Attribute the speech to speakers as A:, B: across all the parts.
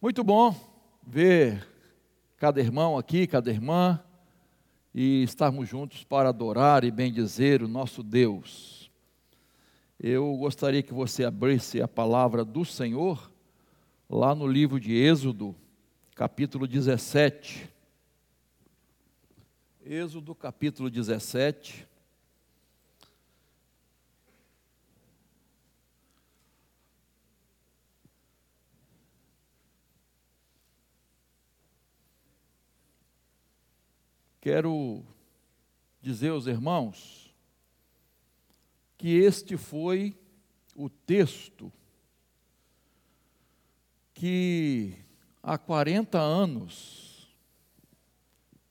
A: Muito bom ver cada irmão aqui, cada irmã, e estarmos juntos para adorar e bendizer o nosso Deus. Eu gostaria que você abrisse a palavra do Senhor lá no livro de Êxodo, capítulo 17. Êxodo, capítulo 17. Quero dizer aos irmãos que este foi o texto que há 40 anos,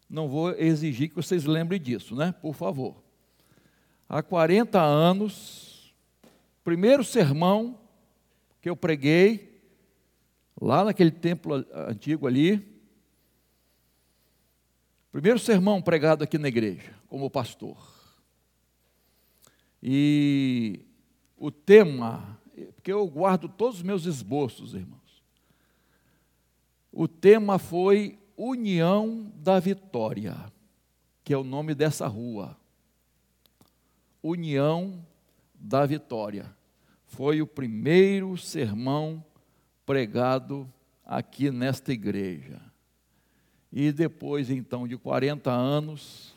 A: não vou exigir que vocês lembrem disso, né? Por favor. Há 40 anos, primeiro sermão que eu preguei, lá naquele templo antigo ali, Primeiro sermão pregado aqui na igreja, como pastor. E o tema, porque eu guardo todos os meus esboços, irmãos. O tema foi União da Vitória, que é o nome dessa rua. União da Vitória. Foi o primeiro sermão pregado aqui nesta igreja. E depois, então, de 40 anos,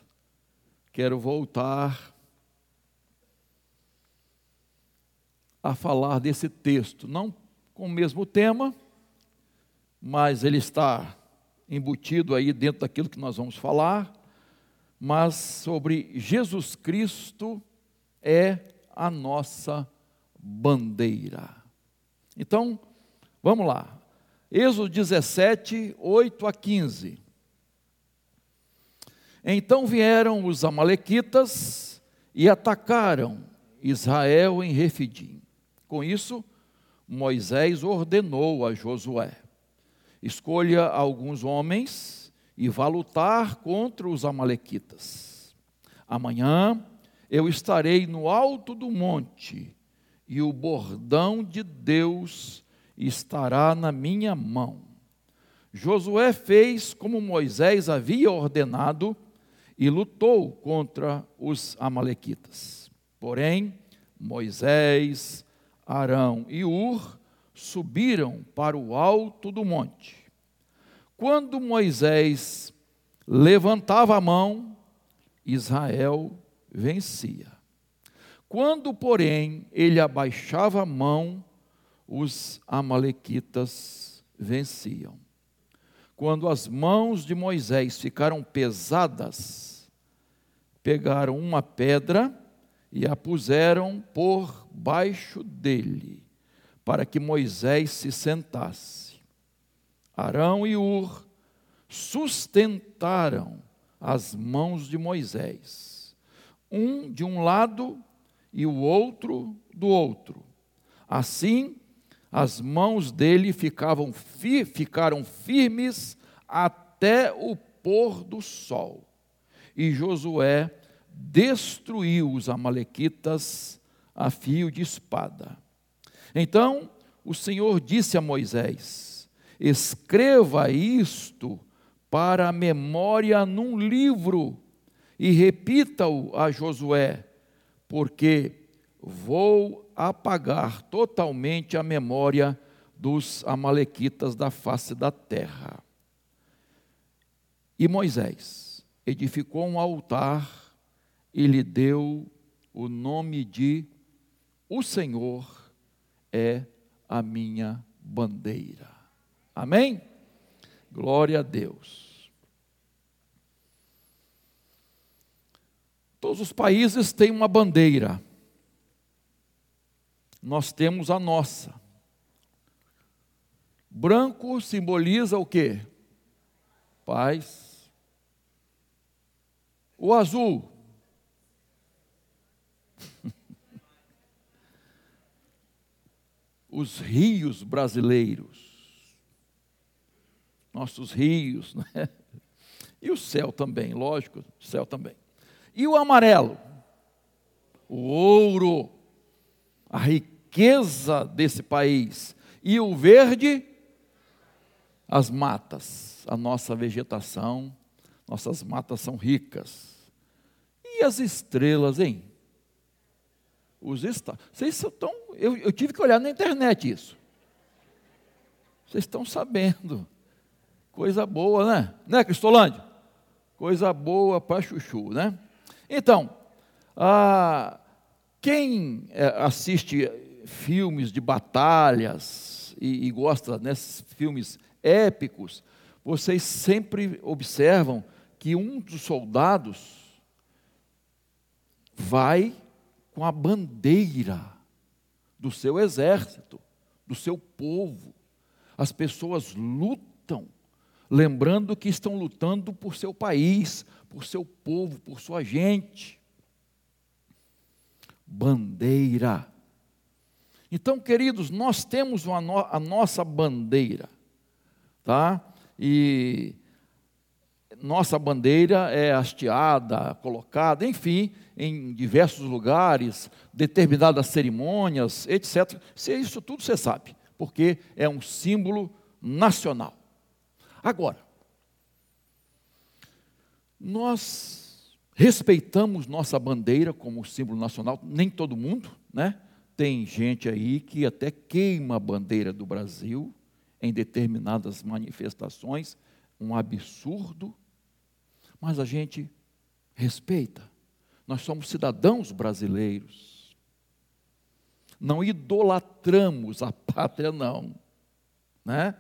A: quero voltar a falar desse texto, não com o mesmo tema, mas ele está embutido aí dentro daquilo que nós vamos falar, mas sobre Jesus Cristo é a nossa bandeira. Então, vamos lá. Êxodo 17, 8 a 15. Então vieram os Amalequitas e atacaram Israel em Refidim. Com isso, Moisés ordenou a Josué: escolha alguns homens e vá lutar contra os Amalequitas. Amanhã eu estarei no alto do monte e o bordão de Deus estará na minha mão. Josué fez como Moisés havia ordenado e lutou contra os Amalequitas. Porém, Moisés, Arão e Ur subiram para o alto do monte. Quando Moisés levantava a mão, Israel vencia. Quando, porém, ele abaixava a mão, os Amalequitas venciam. Quando as mãos de Moisés ficaram pesadas, pegaram uma pedra e a puseram por baixo dele, para que Moisés se sentasse. Arão e Ur sustentaram as mãos de Moisés, um de um lado e o outro do outro. Assim, as mãos dele ficavam fi, ficaram firmes até o pôr do sol. E Josué destruiu os amalequitas a fio de espada. Então o Senhor disse a Moisés: Escreva isto para a memória num livro e repita-o a Josué, porque vou apagar totalmente a memória dos Amalequitas da face da terra. E Moisés edificou um altar e lhe deu o nome de O Senhor é a minha bandeira. Amém? Glória a Deus. Todos os países têm uma bandeira nós temos a nossa. Branco simboliza o quê? Paz. O azul. Os rios brasileiros. Nossos rios, né? E o céu também, lógico, céu também. E o amarelo? O ouro a riqueza desse país. E o verde, as matas, a nossa vegetação, nossas matas são ricas. E as estrelas, hein? Os está, vocês estão, eu, eu tive que olhar na internet isso. Vocês estão sabendo. Coisa boa, né? Né, Cristolândia? Coisa boa para chuchu, né? Então, ah, quem é, assiste filmes de batalhas e, e gosta desses filmes épicos, vocês sempre observam que um dos soldados vai com a bandeira do seu exército, do seu povo. As pessoas lutam, lembrando que estão lutando por seu país, por seu povo, por sua gente. Bandeira. Então, queridos, nós temos a nossa bandeira tá? E nossa bandeira é hasteada, colocada, enfim, em diversos lugares, determinadas cerimônias, etc. Isso tudo você sabe, porque é um símbolo nacional. Agora, nós respeitamos nossa bandeira como símbolo nacional, nem todo mundo, né? Tem gente aí que até queima a bandeira do Brasil, em determinadas manifestações, um absurdo, mas a gente respeita. Nós somos cidadãos brasileiros. Não idolatramos a pátria, não. Né?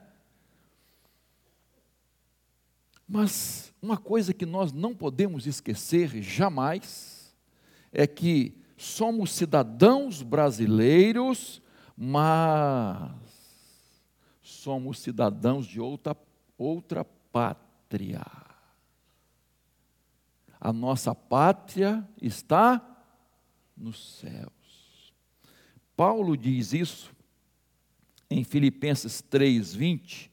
A: Mas uma coisa que nós não podemos esquecer jamais é que somos cidadãos brasileiros, mas somos cidadãos de outra, outra pátria. A nossa pátria está nos céus. Paulo diz isso em Filipenses 3:20,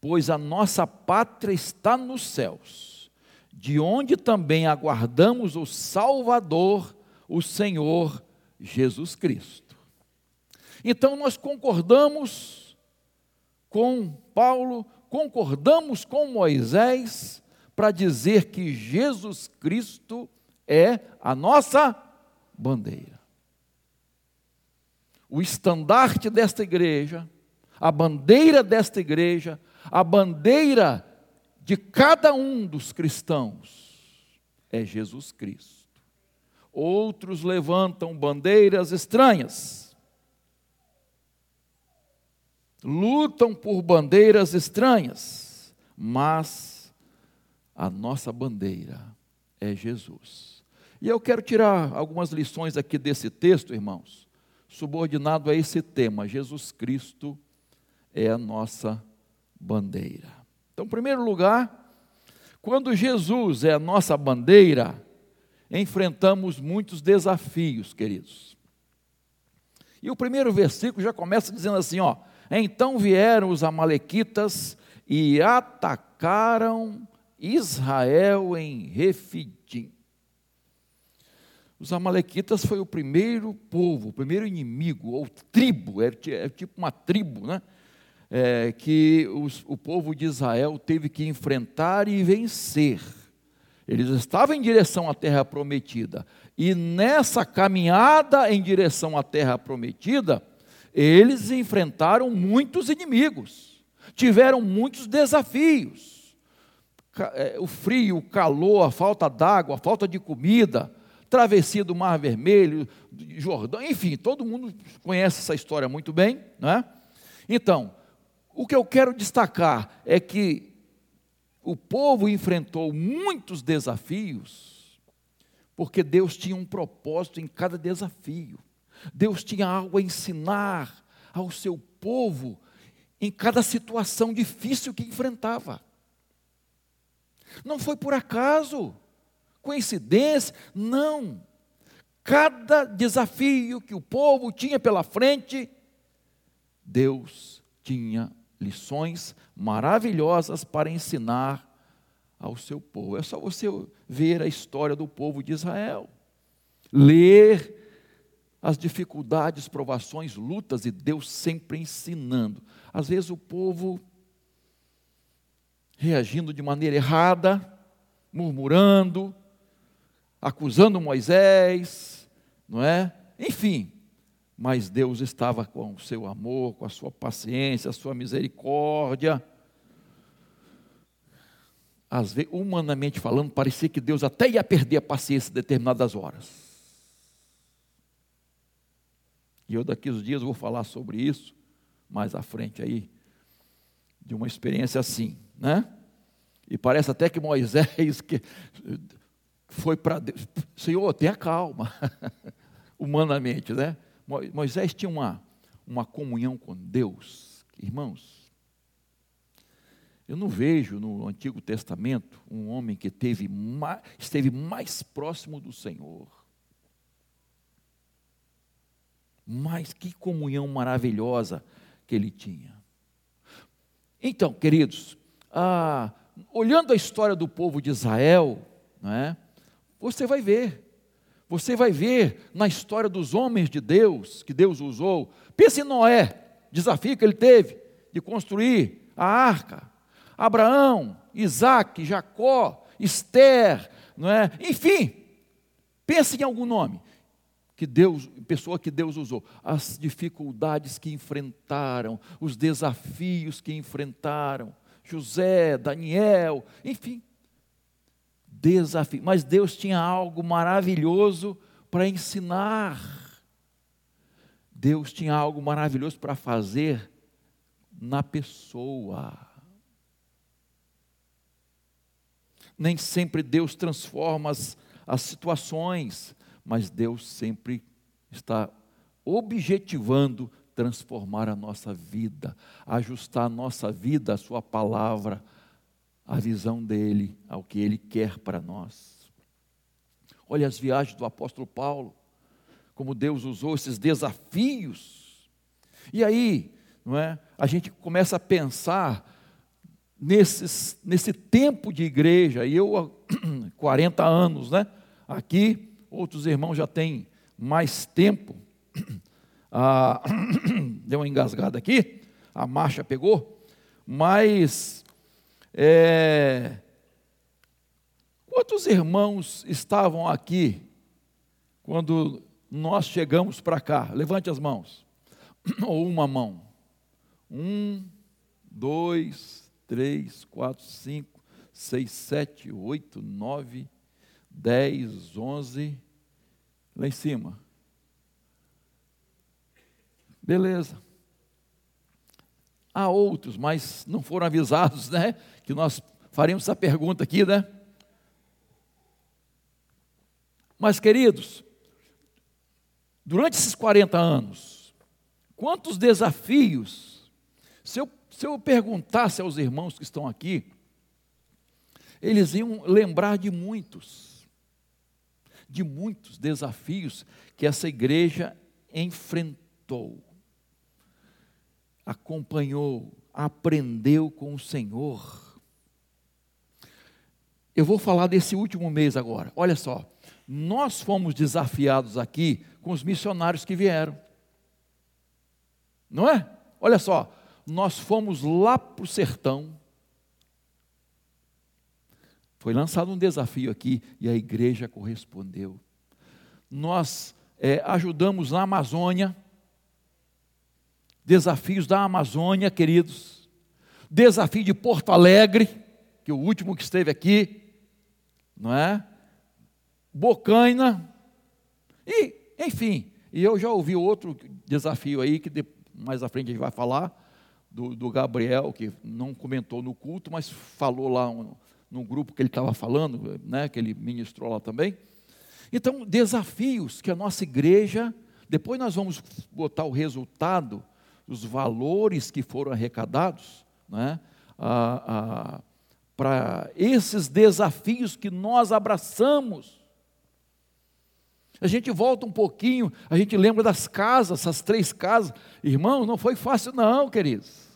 A: pois a nossa pátria está nos céus, de onde também aguardamos o Salvador, o Senhor Jesus Cristo. Então nós concordamos com Paulo, concordamos com Moisés para dizer que Jesus Cristo é a nossa bandeira. O estandarte desta igreja, a bandeira desta igreja, a bandeira de cada um dos cristãos é Jesus Cristo. Outros levantam bandeiras estranhas lutam por bandeiras estranhas, mas a nossa bandeira é Jesus. E eu quero tirar algumas lições aqui desse texto, irmãos, subordinado a esse tema: Jesus Cristo é a nossa bandeira. Então, em primeiro lugar, quando Jesus é a nossa bandeira, enfrentamos muitos desafios, queridos. E o primeiro versículo já começa dizendo assim, ó: então vieram os Amalequitas e atacaram Israel em Refidim. Os Amalequitas foi o primeiro povo, o primeiro inimigo, ou tribo, é, é tipo uma tribo, né? É, que os, o povo de Israel teve que enfrentar e vencer. Eles estavam em direção à terra prometida, e nessa caminhada em direção à terra prometida, eles enfrentaram muitos inimigos, tiveram muitos desafios. É, o frio, o calor, a falta d'água, a falta de comida, travessia do Mar Vermelho, Jordão, enfim, todo mundo conhece essa história muito bem, não é? Então, o que eu quero destacar é que o povo enfrentou muitos desafios, porque Deus tinha um propósito em cada desafio. Deus tinha algo a ensinar ao seu povo em cada situação difícil que enfrentava. Não foi por acaso, coincidência, não. Cada desafio que o povo tinha pela frente, Deus tinha lições maravilhosas para ensinar ao seu povo. É só você ver a história do povo de Israel, ler as dificuldades, provações, lutas e Deus sempre ensinando. Às vezes o povo reagindo de maneira errada, murmurando, acusando Moisés, não é? Enfim, mas Deus estava com o seu amor, com a sua paciência, a sua misericórdia. Às vezes, humanamente falando, parecia que Deus até ia perder a paciência em determinadas horas. E eu daqui uns dias vou falar sobre isso, mais à frente aí, de uma experiência assim, né? E parece até que Moisés que foi para Deus, Senhor, tenha calma, humanamente, né? Moisés tinha uma, uma comunhão com Deus, irmãos. Eu não vejo no Antigo Testamento um homem que teve mais, esteve mais próximo do Senhor. Mas que comunhão maravilhosa que ele tinha. Então, queridos, ah, olhando a história do povo de Israel, não é, você vai ver, você vai ver na história dos homens de Deus, que Deus usou. Pense em Noé, desafio que ele teve de construir a arca. Abraão, Isaac, Jacó, Esther, não é? enfim, pense em algum nome que Deus, pessoa que Deus usou, as dificuldades que enfrentaram, os desafios que enfrentaram, José, Daniel, enfim, desafio. Mas Deus tinha algo maravilhoso para ensinar. Deus tinha algo maravilhoso para fazer na pessoa. Nem sempre Deus transforma as, as situações, mas Deus sempre está objetivando transformar a nossa vida, ajustar a nossa vida à Sua palavra, à visão dEle, ao que Ele quer para nós. Olha as viagens do apóstolo Paulo, como Deus usou esses desafios. E aí, não é? A gente começa a pensar nesses, nesse tempo de igreja, e eu, 40 anos, né? Aqui, outros irmãos já têm mais tempo. Ah, deu uma engasgada aqui, a marcha pegou, mas é, quantos irmãos estavam aqui quando nós chegamos para cá? Levante as mãos, ou uma mão. Um, dois, três, quatro, cinco, seis, sete, oito, nove, 10, 11, lá em cima. Beleza. Há outros, mas não foram avisados, né? Que nós faremos essa pergunta aqui, né? Mas, queridos, durante esses 40 anos, quantos desafios, se eu, se eu perguntasse aos irmãos que estão aqui, eles iam lembrar de muitos de muitos desafios que essa igreja enfrentou, acompanhou, aprendeu com o Senhor. Eu vou falar desse último mês agora. Olha só, nós fomos desafiados aqui com os missionários que vieram. Não é? Olha só, nós fomos lá para o sertão, foi lançado um desafio aqui e a igreja correspondeu. Nós é, ajudamos na Amazônia, desafios da Amazônia, queridos, desafio de Porto Alegre, que é o último que esteve aqui, não é? Bocaina, e, enfim, e eu já ouvi outro desafio aí, que mais à frente a gente vai falar, do, do Gabriel, que não comentou no culto, mas falou lá um, no grupo que ele estava falando, né, que ele ministrou lá também. Então, desafios que a nossa igreja, depois nós vamos botar o resultado, os valores que foram arrecadados, né, para esses desafios que nós abraçamos. A gente volta um pouquinho, a gente lembra das casas, essas três casas. Irmão, não foi fácil, não, queridos.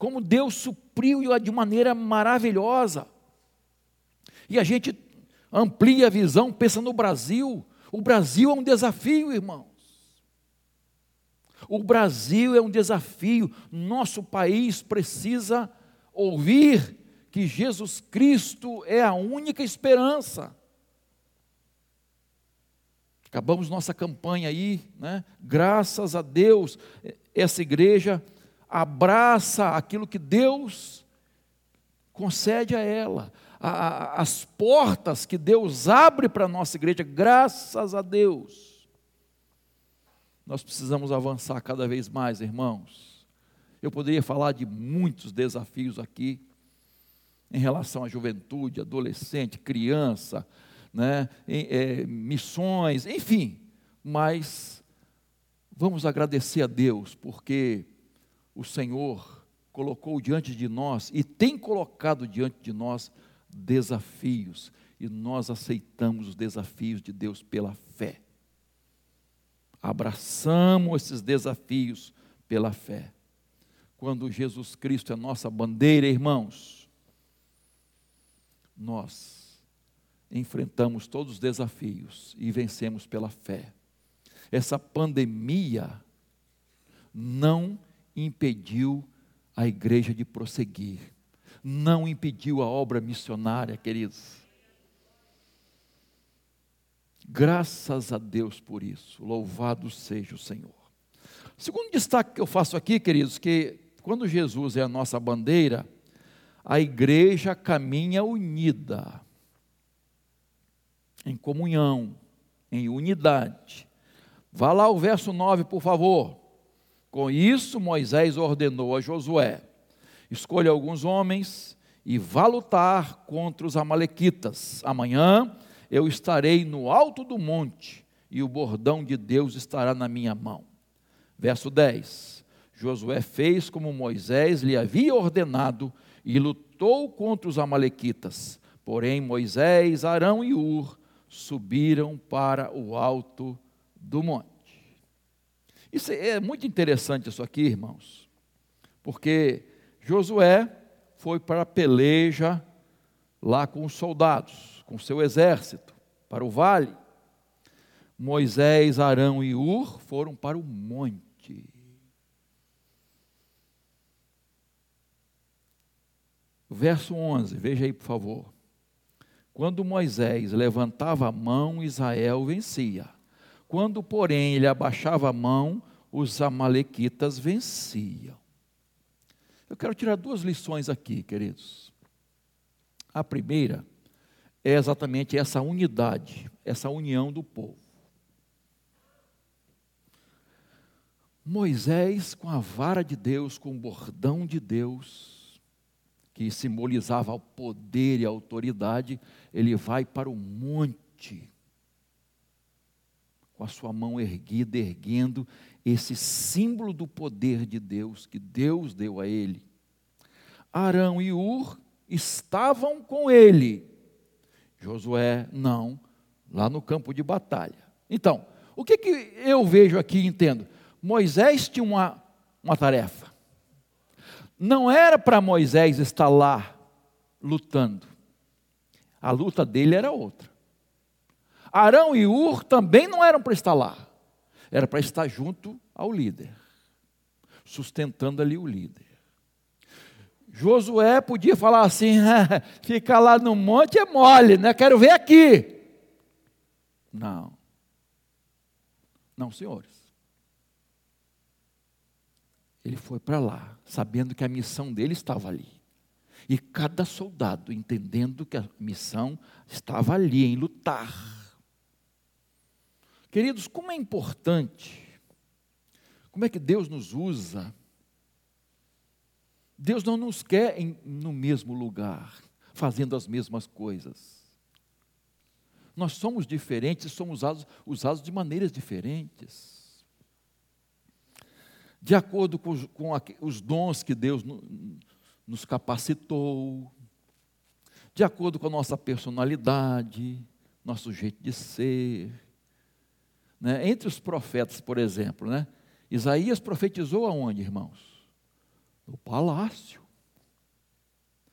A: como Deus supriu de maneira maravilhosa. E a gente amplia a visão, pensa no Brasil. O Brasil é um desafio, irmãos. O Brasil é um desafio, nosso país precisa ouvir que Jesus Cristo é a única esperança. Acabamos nossa campanha aí, né? graças a Deus, essa igreja abraça aquilo que Deus concede a ela, a, as portas que Deus abre para a nossa igreja, graças a Deus. Nós precisamos avançar cada vez mais, irmãos. Eu poderia falar de muitos desafios aqui, em relação à juventude, adolescente, criança, né, é, missões, enfim, mas vamos agradecer a Deus, porque o Senhor colocou diante de nós e tem colocado diante de nós desafios, e nós aceitamos os desafios de Deus pela fé. Abraçamos esses desafios pela fé. Quando Jesus Cristo é nossa bandeira, irmãos, nós enfrentamos todos os desafios e vencemos pela fé. Essa pandemia não impediu a igreja de prosseguir, não impediu a obra missionária, queridos. Graças a Deus por isso, louvado seja o Senhor. Segundo destaque que eu faço aqui, queridos, que quando Jesus é a nossa bandeira, a igreja caminha unida, em comunhão, em unidade. Vá lá o verso 9, por favor. Com isso, Moisés ordenou a Josué: escolha alguns homens e vá lutar contra os Amalequitas. Amanhã eu estarei no alto do monte e o bordão de Deus estará na minha mão. Verso 10: Josué fez como Moisés lhe havia ordenado e lutou contra os Amalequitas. Porém, Moisés, Arão e Ur subiram para o alto do monte. Isso é muito interessante isso aqui, irmãos, porque Josué foi para a peleja lá com os soldados, com seu exército, para o vale. Moisés, Arão e Ur foram para o monte. Verso 11, veja aí, por favor. Quando Moisés levantava a mão, Israel vencia. Quando, porém, ele abaixava a mão, os amalequitas venciam. Eu quero tirar duas lições aqui, queridos. A primeira é exatamente essa unidade, essa união do povo. Moisés, com a vara de Deus, com o bordão de Deus, que simbolizava o poder e a autoridade, ele vai para o monte com a sua mão erguida, erguendo esse símbolo do poder de Deus que Deus deu a ele. Arão e Ur estavam com ele. Josué não, lá no campo de batalha. Então, o que, que eu vejo aqui e entendo? Moisés tinha uma, uma tarefa. Não era para Moisés estar lá lutando. A luta dele era outra. Arão e Ur também não eram para estar lá, era para estar junto ao líder, sustentando ali o líder. Josué podia falar assim: ficar lá no monte é mole, né? Quero ver aqui. Não. Não, senhores. Ele foi para lá, sabendo que a missão dele estava ali. E cada soldado entendendo que a missão estava ali, em lutar. Queridos, como é importante, como é que Deus nos usa. Deus não nos quer em, no mesmo lugar, fazendo as mesmas coisas. Nós somos diferentes somos usados, usados de maneiras diferentes. De acordo com, com os dons que Deus no, nos capacitou, de acordo com a nossa personalidade, nosso jeito de ser né? Entre os profetas, por exemplo, né? Isaías profetizou aonde, irmãos? No palácio,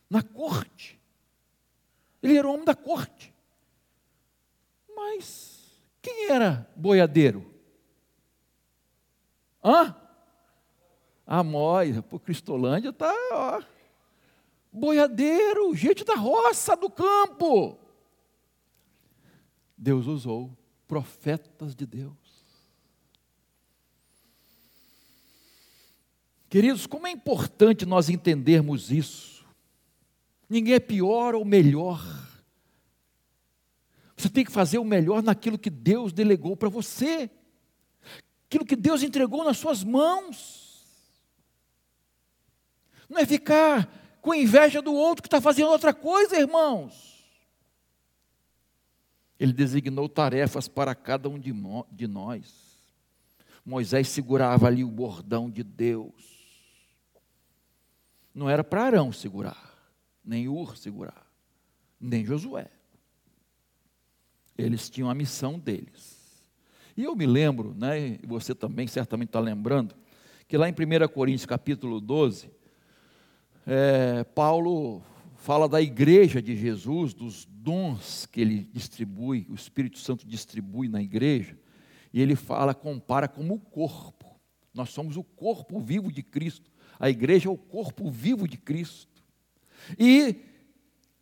A: na corte. Ele era o homem da corte. Mas quem era boiadeiro? Hã? Amóis, por Cristolândia está, ó. Boiadeiro, gente da roça, do campo. Deus usou profetas de Deus. Queridos, como é importante nós entendermos isso. Ninguém é pior ou melhor. Você tem que fazer o melhor naquilo que Deus delegou para você, aquilo que Deus entregou nas suas mãos. Não é ficar com inveja do outro que está fazendo outra coisa, irmãos. Ele designou tarefas para cada um de nós. Moisés segurava ali o bordão de Deus. Não era para Arão segurar, nem Ur segurar, nem Josué. Eles tinham a missão deles. E eu me lembro, né, e você também certamente está lembrando, que lá em 1 Coríntios capítulo 12, é, Paulo fala da igreja de Jesus, dos dons que ele distribui, o Espírito Santo distribui na igreja, e ele fala, compara como o corpo. Nós somos o corpo vivo de Cristo. A igreja é o corpo vivo de Cristo. E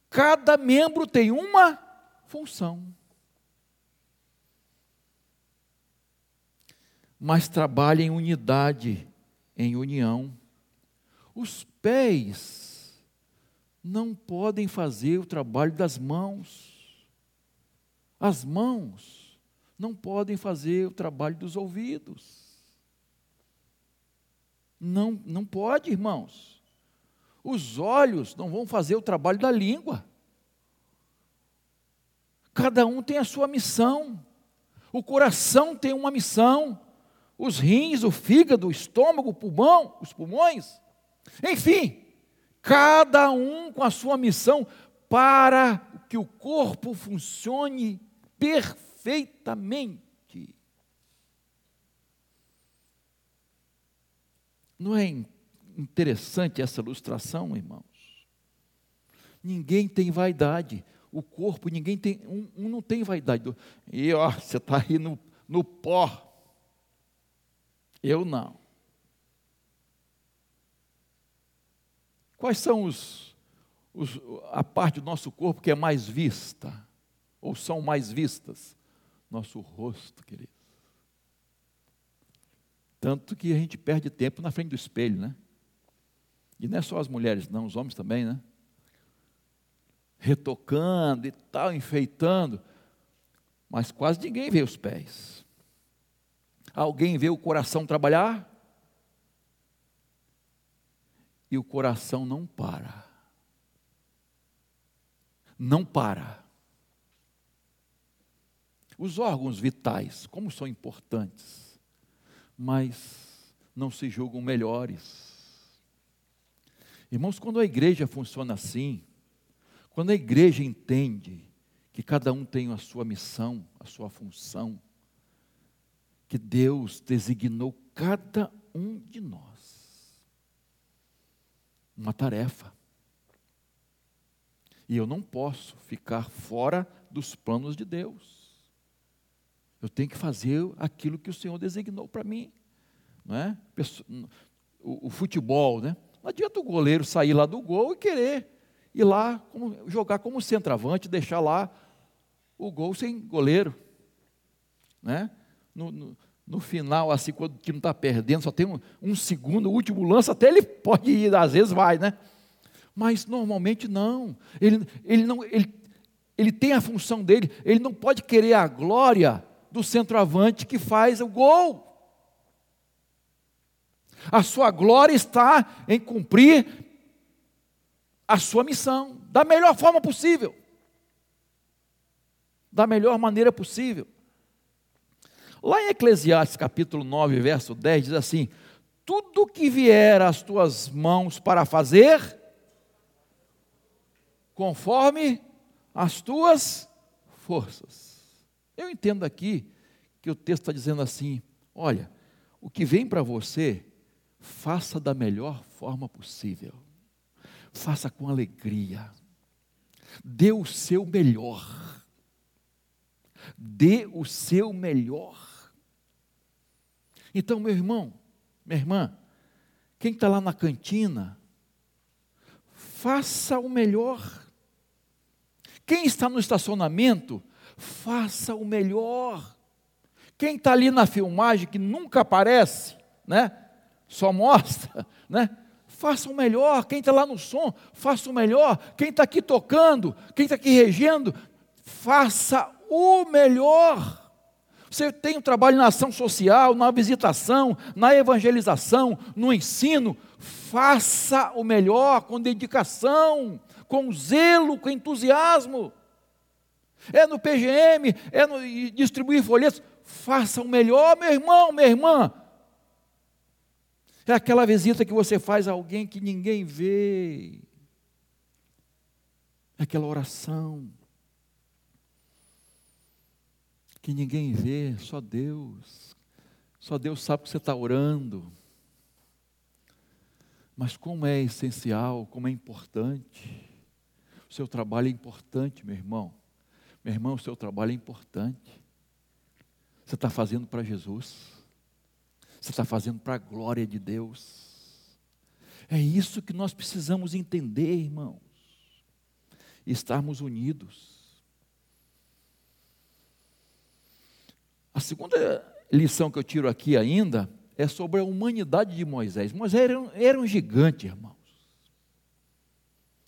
A: cada membro tem uma função. Mas trabalha em unidade, em união. Os pés não podem fazer o trabalho das mãos. As mãos não podem fazer o trabalho dos ouvidos. Não, não pode, irmãos. Os olhos não vão fazer o trabalho da língua. Cada um tem a sua missão. O coração tem uma missão. Os rins, o fígado, o estômago, o pulmão, os pulmões. Enfim, cada um com a sua missão para que o corpo funcione perfeitamente. Não é interessante essa ilustração, irmãos? Ninguém tem vaidade. O corpo, ninguém tem, um, um não tem vaidade. E ó, você está aí no, no pó. Eu não. Quais são os, os, a parte do nosso corpo que é mais vista? Ou são mais vistas? Nosso rosto, queridos. Tanto que a gente perde tempo na frente do espelho, né? E não é só as mulheres, não, os homens também, né? Retocando e tal, enfeitando. Mas quase ninguém vê os pés. Alguém vê o coração trabalhar? e o coração não para. Não para. Os órgãos vitais, como são importantes, mas não se julgam melhores. Irmãos, quando a igreja funciona assim, quando a igreja entende que cada um tem a sua missão, a sua função, que Deus designou cada um de nós uma tarefa. E eu não posso ficar fora dos planos de Deus. Eu tenho que fazer aquilo que o Senhor designou para mim. Não é? o, o, futebol, né? Não adianta o goleiro sair lá do gol e querer ir lá como, jogar como centroavante, deixar lá o gol sem goleiro. Né? No, no, no final, assim, quando o time está perdendo, só tem um, um, segundo, o último lance, até ele pode ir, às vezes vai, né? Mas normalmente não. Ele, ele, não ele, ele tem a função dele, ele não pode querer a glória do centroavante que faz o gol. A sua glória está em cumprir a sua missão da melhor forma possível. Da melhor maneira possível. Lá em Eclesiastes capítulo 9, verso 10, diz assim: Tudo que vier às tuas mãos para fazer, conforme as tuas forças. Eu entendo aqui que o texto está dizendo assim: olha, o que vem para você, faça da melhor forma possível, faça com alegria, dê o seu melhor, dê o seu melhor. Então, meu irmão, Minha irmã, quem está lá na cantina, faça o melhor. Quem está no estacionamento, faça o melhor. Quem está ali na filmagem que nunca aparece, né? Só mostra, né? Faça o melhor. Quem está lá no som, faça o melhor. Quem está aqui tocando, quem está aqui regendo, faça o melhor. Você tem um trabalho na ação social, na visitação, na evangelização, no ensino. Faça o melhor com dedicação, com zelo, com entusiasmo. É no PGM, é no distribuir folhetos. Faça o melhor, meu irmão, minha irmã. É aquela visita que você faz a alguém que ninguém vê. É aquela oração que ninguém vê, só Deus. Só Deus sabe que você está orando. Mas como é essencial, como é importante. O seu trabalho é importante, meu irmão. Meu irmão, o seu trabalho é importante. Você está fazendo para Jesus. Você está fazendo para a glória de Deus. É isso que nós precisamos entender, irmãos. E estarmos unidos. A segunda lição que eu tiro aqui ainda é sobre a humanidade de Moisés. Moisés era um, era um gigante, irmãos.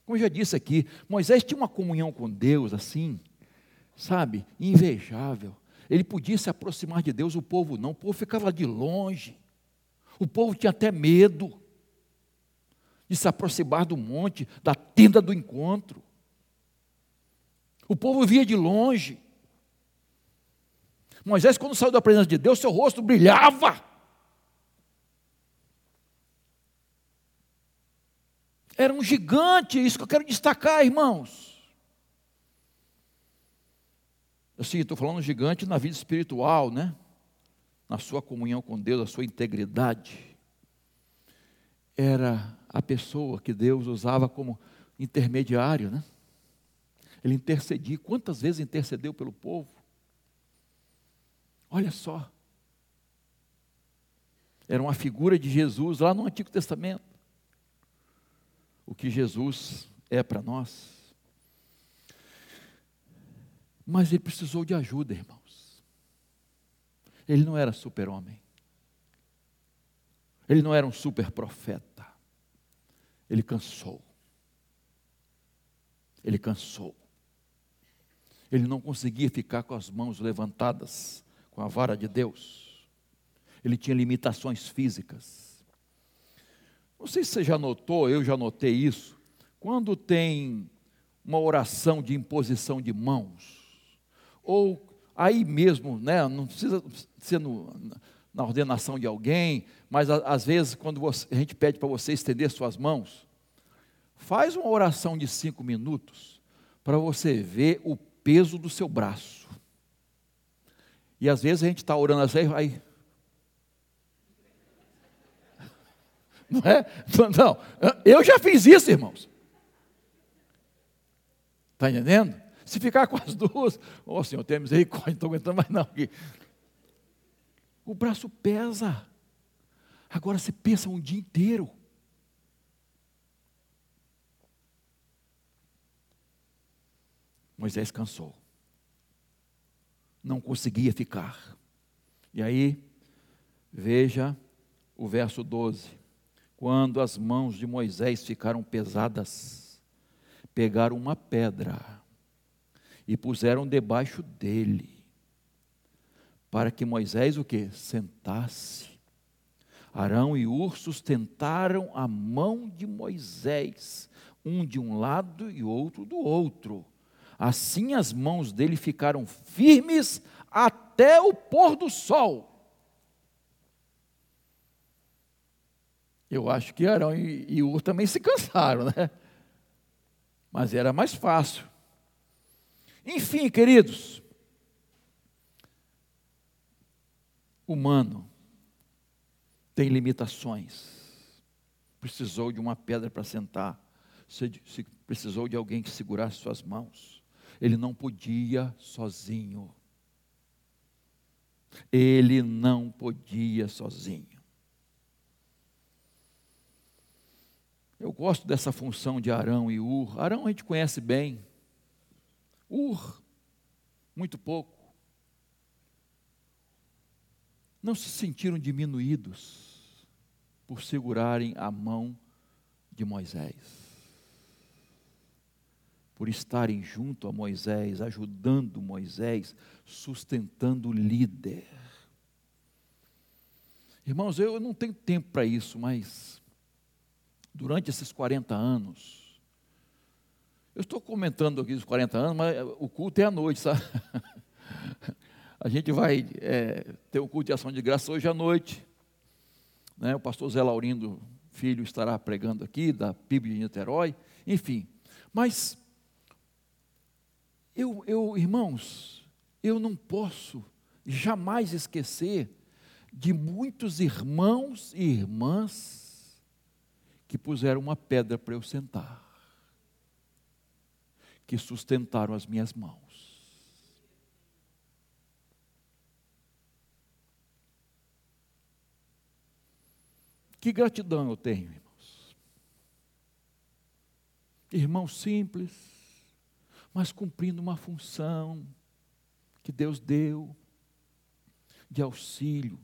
A: Como eu já disse aqui, Moisés tinha uma comunhão com Deus assim, sabe, invejável. Ele podia se aproximar de Deus, o povo não, o povo ficava de longe. O povo tinha até medo de se aproximar do monte, da tenda do encontro. O povo via de longe. Moisés, quando saiu da presença de Deus, seu rosto brilhava. Era um gigante, isso que eu quero destacar, irmãos. Assim, estou falando gigante na vida espiritual, né? Na sua comunhão com Deus, a sua integridade. Era a pessoa que Deus usava como intermediário, né? Ele intercedia. Quantas vezes intercedeu pelo povo? Olha só. Era uma figura de Jesus lá no Antigo Testamento. O que Jesus é para nós. Mas ele precisou de ajuda, irmãos. Ele não era super-homem. Ele não era um super profeta. Ele cansou. Ele cansou. Ele não conseguia ficar com as mãos levantadas com a vara de Deus. Ele tinha limitações físicas. Não sei se você já notou, eu já notei isso. Quando tem uma oração de imposição de mãos, ou aí mesmo, né, não precisa ser no, na ordenação de alguém, mas às vezes quando você, a gente pede para você estender suas mãos, faz uma oração de cinco minutos para você ver o peso do seu braço. E às vezes a gente está orando assim, aí. Não é? Não, eu já fiz isso, irmãos. Está entendendo? Se ficar com as duas, ó oh, Senhor, tem misericórdia, não estou aguentando mais não. O braço pesa. Agora você pensa um dia inteiro. Moisés cansou não conseguia ficar. E aí, veja o verso 12. Quando as mãos de Moisés ficaram pesadas, pegaram uma pedra e puseram debaixo dele, para que Moisés o que? Sentasse. Arão e Ursos tentaram a mão de Moisés, um de um lado e outro do outro Assim as mãos dele ficaram firmes até o pôr do sol. Eu acho que Arão e Ur também se cansaram, né? Mas era mais fácil. Enfim, queridos, humano tem limitações. Precisou de uma pedra para sentar, precisou de alguém que segurasse suas mãos. Ele não podia sozinho. Ele não podia sozinho. Eu gosto dessa função de Arão e Ur. Arão a gente conhece bem. Ur, muito pouco. Não se sentiram diminuídos por segurarem a mão de Moisés por estarem junto a Moisés, ajudando Moisés, sustentando o líder. Irmãos, eu não tenho tempo para isso, mas durante esses 40 anos, eu estou comentando aqui os 40 anos, mas o culto é à noite, sabe? A gente vai é, ter o culto de ação de graça hoje à noite. Né? O pastor Zé Laurindo Filho estará pregando aqui, da PIB de Niterói, enfim. Mas eu, eu, irmãos, eu não posso jamais esquecer de muitos irmãos e irmãs que puseram uma pedra para eu sentar, que sustentaram as minhas mãos. Que gratidão eu tenho, irmãos. Irmãos simples, mas cumprindo uma função que Deus deu de auxílio.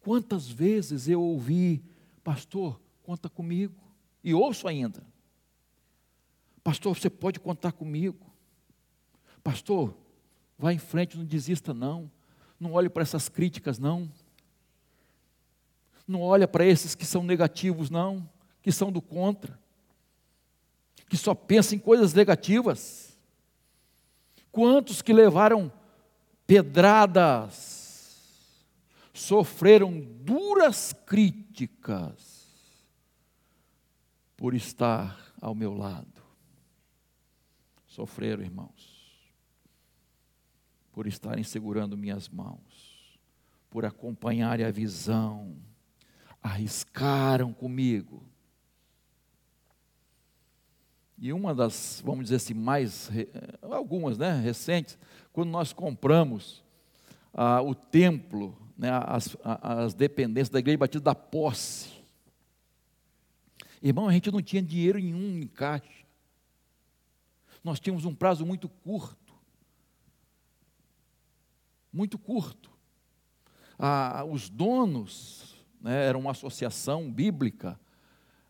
A: Quantas vezes eu ouvi, pastor, conta comigo, e ouço ainda. Pastor, você pode contar comigo. Pastor, vá em frente, não desista não. Não olhe para essas críticas não. Não olhe para esses que são negativos não, que são do contra. Que só pensam em coisas negativas. Quantos que levaram pedradas, sofreram duras críticas por estar ao meu lado. Sofreram, irmãos, por estarem segurando minhas mãos, por acompanharem a visão, arriscaram comigo e uma das, vamos dizer assim, mais, algumas, né, recentes, quando nós compramos ah, o templo, né, as, as dependências da Igreja Batista da Posse. Irmão, a gente não tinha dinheiro nenhum em caixa. Nós tínhamos um prazo muito curto. Muito curto. Ah, os donos, né, era uma associação bíblica,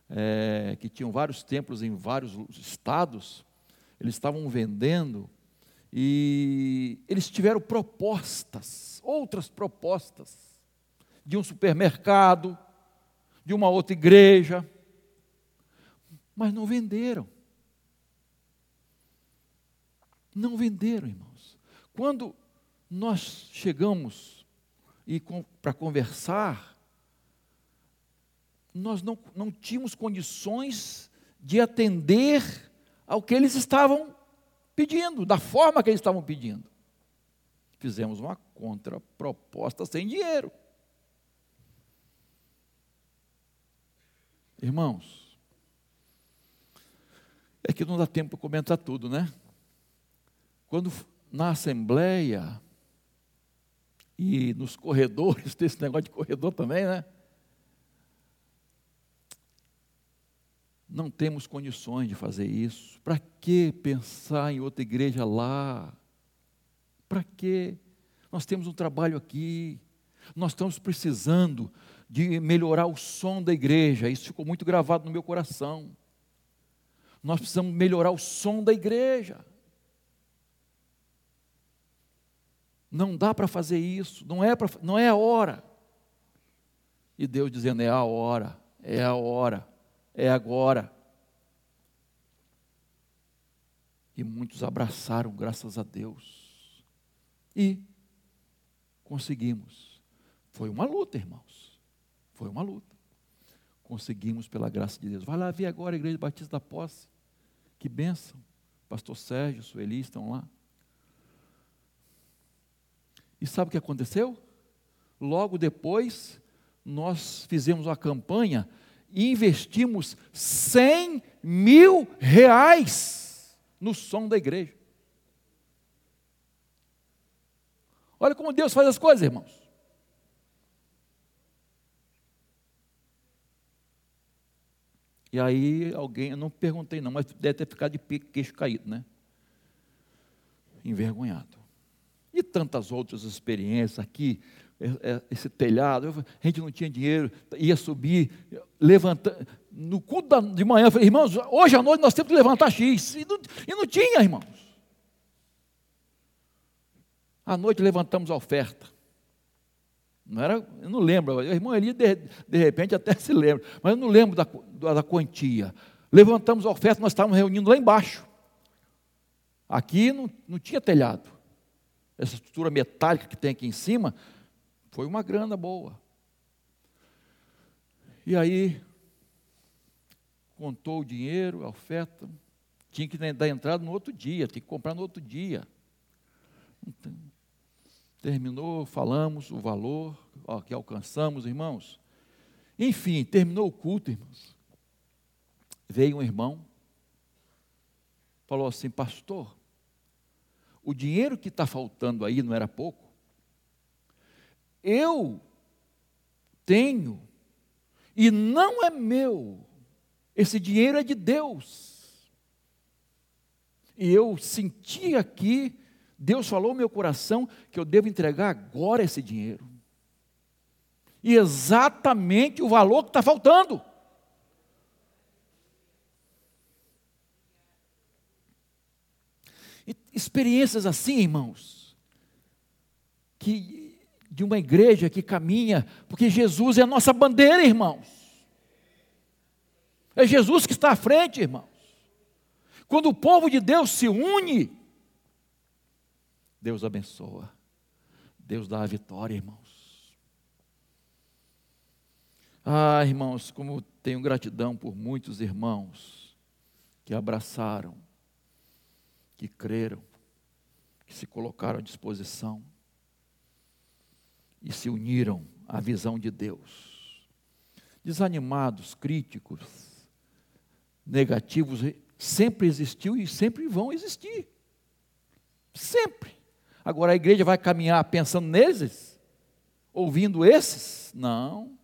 A: é, que tinham vários templos em vários estados, eles estavam vendendo e eles tiveram propostas, outras propostas, de um supermercado, de uma outra igreja, mas não venderam. Não venderam, irmãos. Quando nós chegamos e para conversar, nós não, não tínhamos condições de atender ao que eles estavam pedindo, da forma que eles estavam pedindo. Fizemos uma contraproposta sem dinheiro. Irmãos, é que não dá tempo para comentar tudo, né? Quando na assembleia e nos corredores, tem esse negócio de corredor também, né? Não temos condições de fazer isso. Para que pensar em outra igreja lá? Para que? Nós temos um trabalho aqui. Nós estamos precisando de melhorar o som da igreja. Isso ficou muito gravado no meu coração. Nós precisamos melhorar o som da igreja. Não dá para fazer isso, não é, pra, não é a hora. E Deus dizendo: é a hora, é a hora é agora. E muitos abraçaram, graças a Deus. E conseguimos. Foi uma luta, irmãos. Foi uma luta. Conseguimos pela graça de Deus. Vai lá ver agora a Igreja Batista da Posse. Que bênção. Pastor Sérgio, Sueli estão lá. E sabe o que aconteceu? Logo depois, nós fizemos uma campanha e investimos 100 mil reais no som da igreja. Olha como Deus faz as coisas, irmãos. E aí alguém, eu não perguntei não, mas deve ter ficado de queixo caído, né? Envergonhado. E tantas outras experiências aqui, é, é, esse telhado, a gente não tinha dinheiro, ia subir, levantando. No culto de manhã, eu falei, irmãos, hoje à noite nós temos que levantar X. E não, e não tinha, irmãos. À noite levantamos a oferta. Não era, eu não lembro, o irmão Eli de, de repente até se lembra, mas eu não lembro da, da, da quantia. Levantamos a oferta, nós estávamos reunindo lá embaixo. Aqui não, não tinha telhado. Essa estrutura metálica que tem aqui em cima, foi uma grana boa. E aí, contou o dinheiro, a oferta, tinha que dar entrada no outro dia, tinha que comprar no outro dia. Terminou, falamos o valor ó, que alcançamos, irmãos. Enfim, terminou o culto, irmãos. Veio um irmão, falou assim: Pastor, o dinheiro que está faltando aí não era pouco? Eu tenho, e não é meu, esse dinheiro é de Deus. E eu senti aqui, Deus falou no meu coração que eu devo entregar agora esse dinheiro. E exatamente o valor que está faltando. Experiências assim, irmãos, que de uma igreja que caminha, porque Jesus é a nossa bandeira, irmãos. É Jesus que está à frente, irmãos. Quando o povo de Deus se une, Deus abençoa. Deus dá a vitória, irmãos. Ah, irmãos, como tenho gratidão por muitos irmãos que abraçaram, que creram, que se colocaram à disposição e se uniram à visão de Deus. Desanimados, críticos, negativos, sempre existiu e sempre vão existir. Sempre. Agora a igreja vai caminhar pensando neles? Ouvindo esses? Não.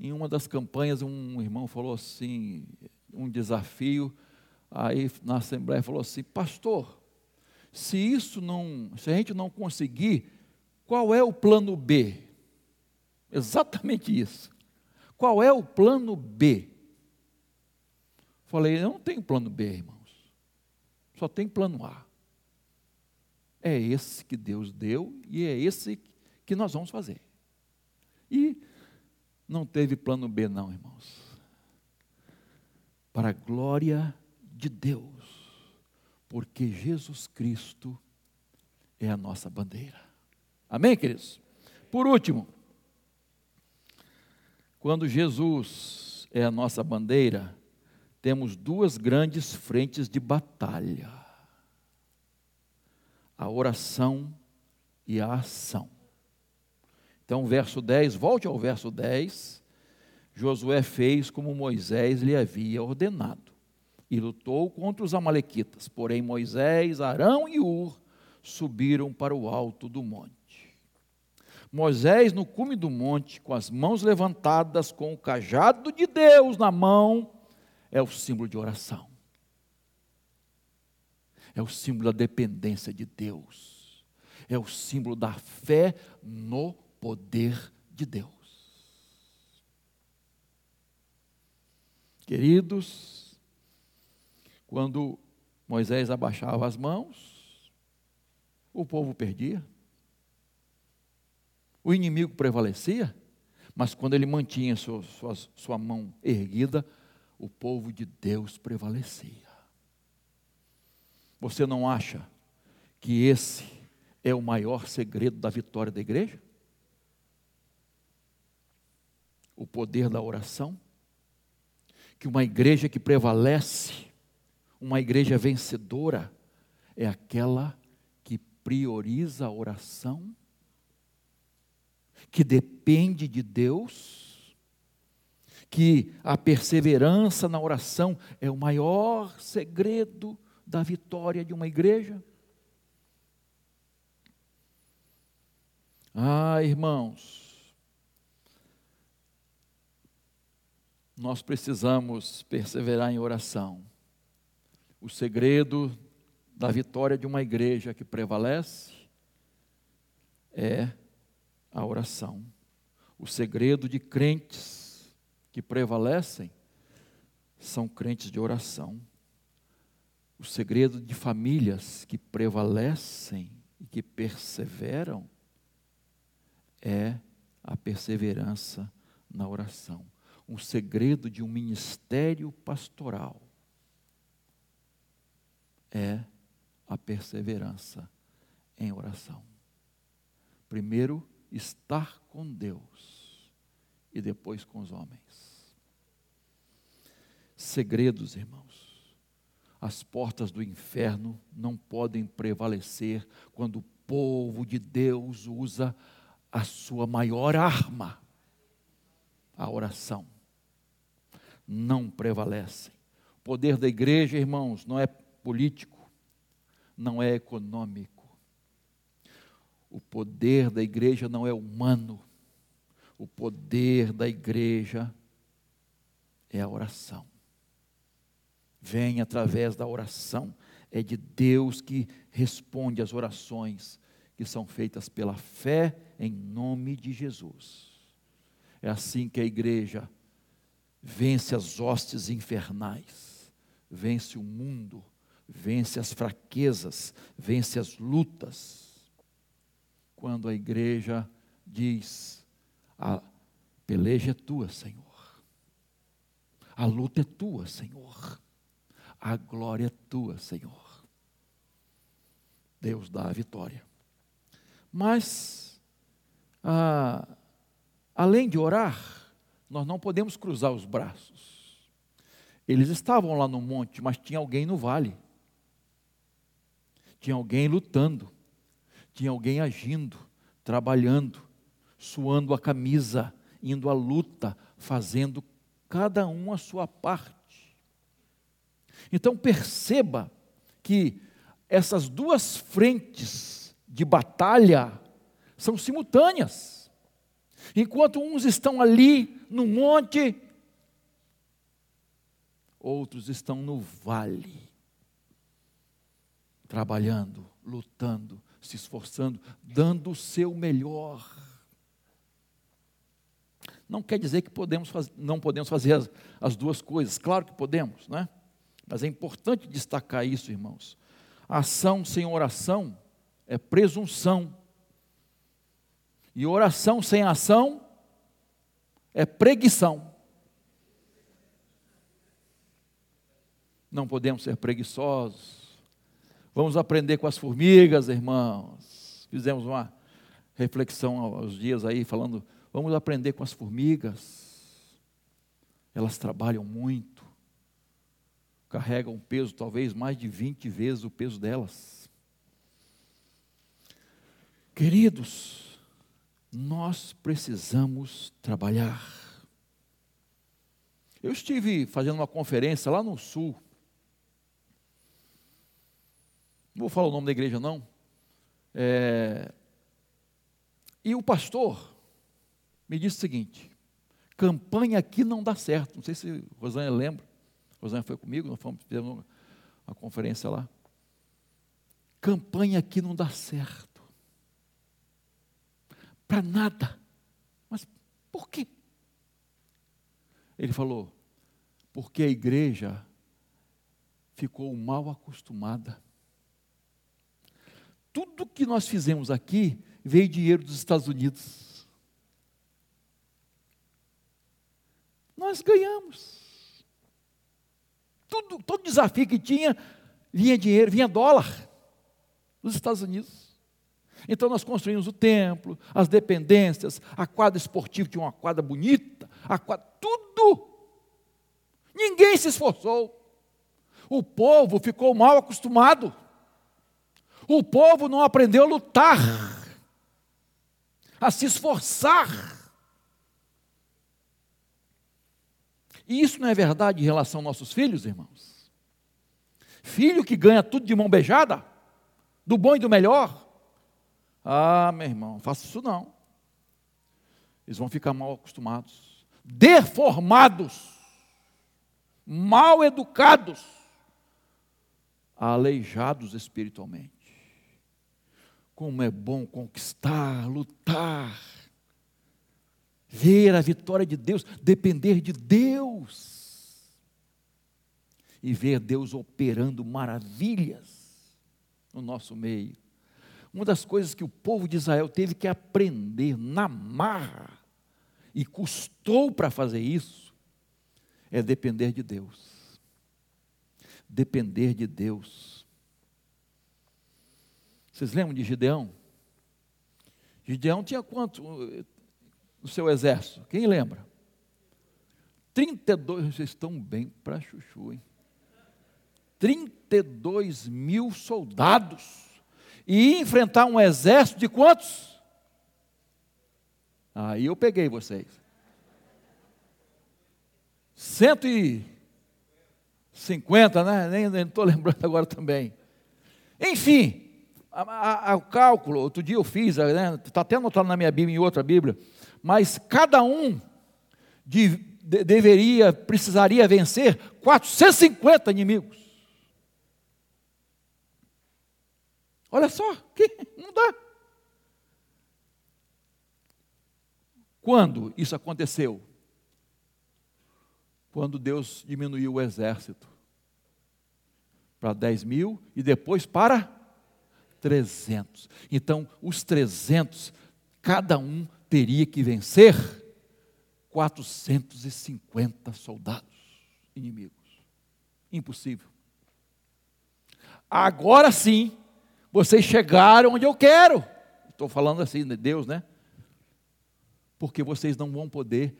A: Em uma das campanhas, um irmão falou assim: um desafio, aí na Assembleia falou assim: Pastor, se isso não, se a gente não conseguir, qual é o plano B? Exatamente isso. Qual é o plano B? Falei, eu não tenho plano B, irmãos. Só tem plano A. É esse que Deus deu e é esse que nós vamos fazer. E não teve plano B, não, irmãos para a glória de Deus, porque Jesus Cristo é a nossa bandeira. Amém, queridos? Por último, quando Jesus é a nossa bandeira, temos duas grandes frentes de batalha: a oração e a ação. Então, verso 10, volte ao verso 10. Josué fez como Moisés lhe havia ordenado e lutou contra os Amalequitas. Porém, Moisés, Arão e Ur subiram para o alto do monte. Moisés, no cume do monte, com as mãos levantadas, com o cajado de Deus na mão, é o símbolo de oração. É o símbolo da dependência de Deus. É o símbolo da fé no poder de Deus. Queridos, quando Moisés abaixava as mãos, o povo perdia. O inimigo prevalecia, mas quando ele mantinha sua, sua, sua mão erguida, o povo de Deus prevalecia. Você não acha que esse é o maior segredo da vitória da igreja? O poder da oração? Que uma igreja que prevalece, uma igreja vencedora, é aquela que prioriza a oração, que depende de Deus, que a perseverança na oração é o maior segredo da vitória de uma igreja. Ah, irmãos, nós precisamos perseverar em oração. O segredo da vitória de uma igreja que prevalece é a oração. O segredo de crentes que prevalecem são crentes de oração. O segredo de famílias que prevalecem e que perseveram é a perseverança na oração. Um segredo de um ministério pastoral é a perseverança em oração. Primeiro, estar com Deus e depois com os homens. Segredos, irmãos. As portas do inferno não podem prevalecer quando o povo de Deus usa a sua maior arma, a oração. Não prevalece. O poder da igreja, irmãos, não é político, não é econômico. O poder da igreja não é humano. O poder da igreja é a oração. Vem através da oração. É de Deus que responde às orações que são feitas pela fé em nome de Jesus. É assim que a igreja vence as hostes infernais, vence o mundo, vence as fraquezas, vence as lutas. Quando a igreja diz: a peleja é tua, Senhor, a luta é tua, Senhor, a glória é tua, Senhor. Deus dá a vitória. Mas, ah, além de orar, nós não podemos cruzar os braços. Eles estavam lá no monte, mas tinha alguém no vale. Tinha alguém lutando. Tinha alguém agindo, trabalhando, suando a camisa, indo à luta, fazendo cada um a sua parte. Então perceba que essas duas frentes de batalha são simultâneas. Enquanto uns estão ali no monte, outros estão no vale, trabalhando, lutando, se esforçando, dando o seu melhor. Não quer dizer que podemos faz, não podemos fazer as, as duas coisas, claro que podemos, né? Mas é importante destacar isso, irmãos. Ação sem oração é presunção. E oração sem ação é preguição. Não podemos ser preguiçosos. Vamos aprender com as formigas, irmãos. Fizemos uma reflexão aos dias aí, falando, vamos aprender com as formigas. Elas trabalham muito, carregam um peso talvez mais de 20 vezes o peso delas. Queridos, nós precisamos trabalhar. Eu estive fazendo uma conferência lá no sul. Não vou falar o nome da igreja, não. É, e o pastor me disse o seguinte: campanha aqui não dá certo. Não sei se Rosânia lembra. Rosânia foi comigo, nós fomos fizemos uma conferência lá. Campanha aqui não dá certo para nada. Mas por quê? Ele falou: porque a igreja ficou mal acostumada. Tudo que nós fizemos aqui veio dinheiro dos Estados Unidos. Nós ganhamos. Tudo, todo desafio que tinha, vinha dinheiro, vinha dólar dos Estados Unidos. Então nós construímos o templo, as dependências, a quadra esportiva tinha uma quadra bonita, a quadra, tudo. Ninguém se esforçou. O povo ficou mal acostumado. O povo não aprendeu a lutar, a se esforçar. E isso não é verdade em relação aos nossos filhos, irmãos? Filho que ganha tudo de mão beijada, do bom e do melhor, ah, meu irmão, faça isso não. Eles vão ficar mal acostumados, deformados. mal educados, aleijados espiritualmente. Como é bom conquistar, lutar, ver a vitória de Deus, depender de Deus e ver Deus operando maravilhas no nosso meio. Uma das coisas que o povo de Israel teve que aprender na marra, e custou para fazer isso, é depender de Deus. Depender de Deus. Vocês lembram de Gideão? Gideão tinha quanto no seu exército? Quem lembra? 32, vocês estão bem para chuchu, hein? 32 mil soldados e enfrentar um exército de quantos? Aí eu peguei vocês. 150, né? Nem estou lembrando agora também. Enfim, a, a, o cálculo, outro dia eu fiz, está né? Tá até anotado na minha Bíblia, em outra Bíblia, mas cada um de, de, deveria, precisaria vencer 450 inimigos. Olha só, que não dá. Quando isso aconteceu? Quando Deus diminuiu o exército para 10 mil e depois para 300. Então, os 300, cada um teria que vencer 450 soldados inimigos. Impossível. Agora sim, vocês chegaram onde eu quero. Estou falando assim de Deus, né? Porque vocês não vão poder.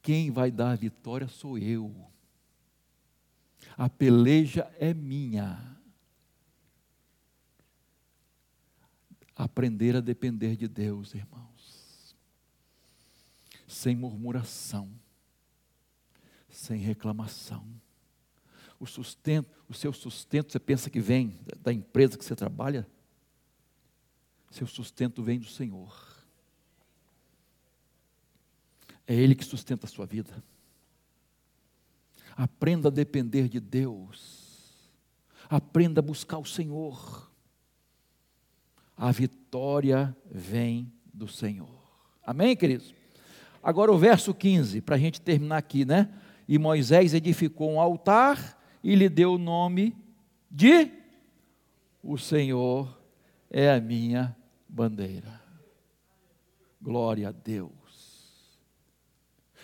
A: Quem vai dar a vitória sou eu. A peleja é minha. Aprender a depender de Deus, irmãos. Sem murmuração, sem reclamação o sustento, o seu sustento, você pensa que vem da empresa que você trabalha? Seu sustento vem do Senhor. É Ele que sustenta a sua vida. Aprenda a depender de Deus. Aprenda a buscar o Senhor. A vitória vem do Senhor. Amém, queridos? Agora o verso 15, para a gente terminar aqui, né? E Moisés edificou um altar e lhe deu o nome de O Senhor é a minha bandeira. Glória a Deus.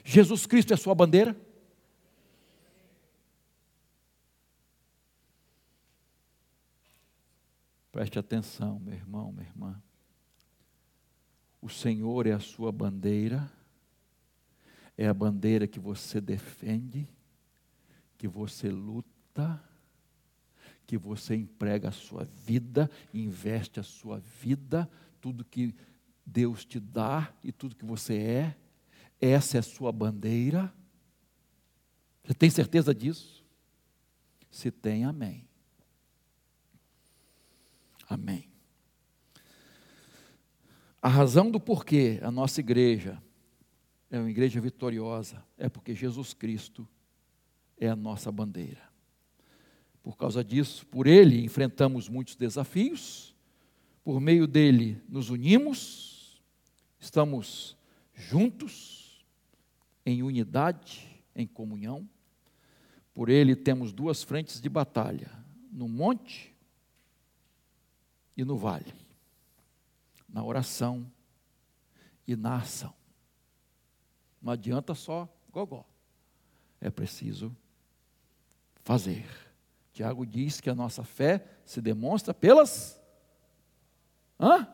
A: Jesus Cristo é a sua bandeira? Preste atenção, meu irmão, minha irmã. O Senhor é a sua bandeira, é a bandeira que você defende, que você luta, que você emprega a sua vida, investe a sua vida, tudo que Deus te dá e tudo que você é, essa é a sua bandeira. Você tem certeza disso? Se tem, amém. Amém. A razão do porquê a nossa igreja é uma igreja vitoriosa é porque Jesus Cristo é a nossa bandeira. Por causa disso, por ele enfrentamos muitos desafios, por meio dele nos unimos, estamos juntos, em unidade, em comunhão. Por ele temos duas frentes de batalha, no monte e no vale, na oração e na ação. Não adianta só gogó, é preciso fazer. Tiago diz que a nossa fé se demonstra pelas hã?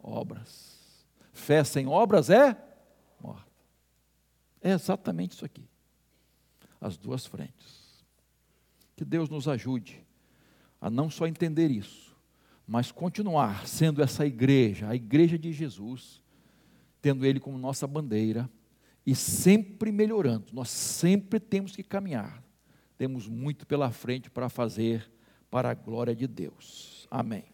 A: obras. Fé sem obras é morta. É exatamente isso aqui. As duas frentes. Que Deus nos ajude a não só entender isso, mas continuar sendo essa igreja, a igreja de Jesus, tendo Ele como nossa bandeira e sempre melhorando. Nós sempre temos que caminhar temos muito pela frente para fazer para a glória de Deus. Amém.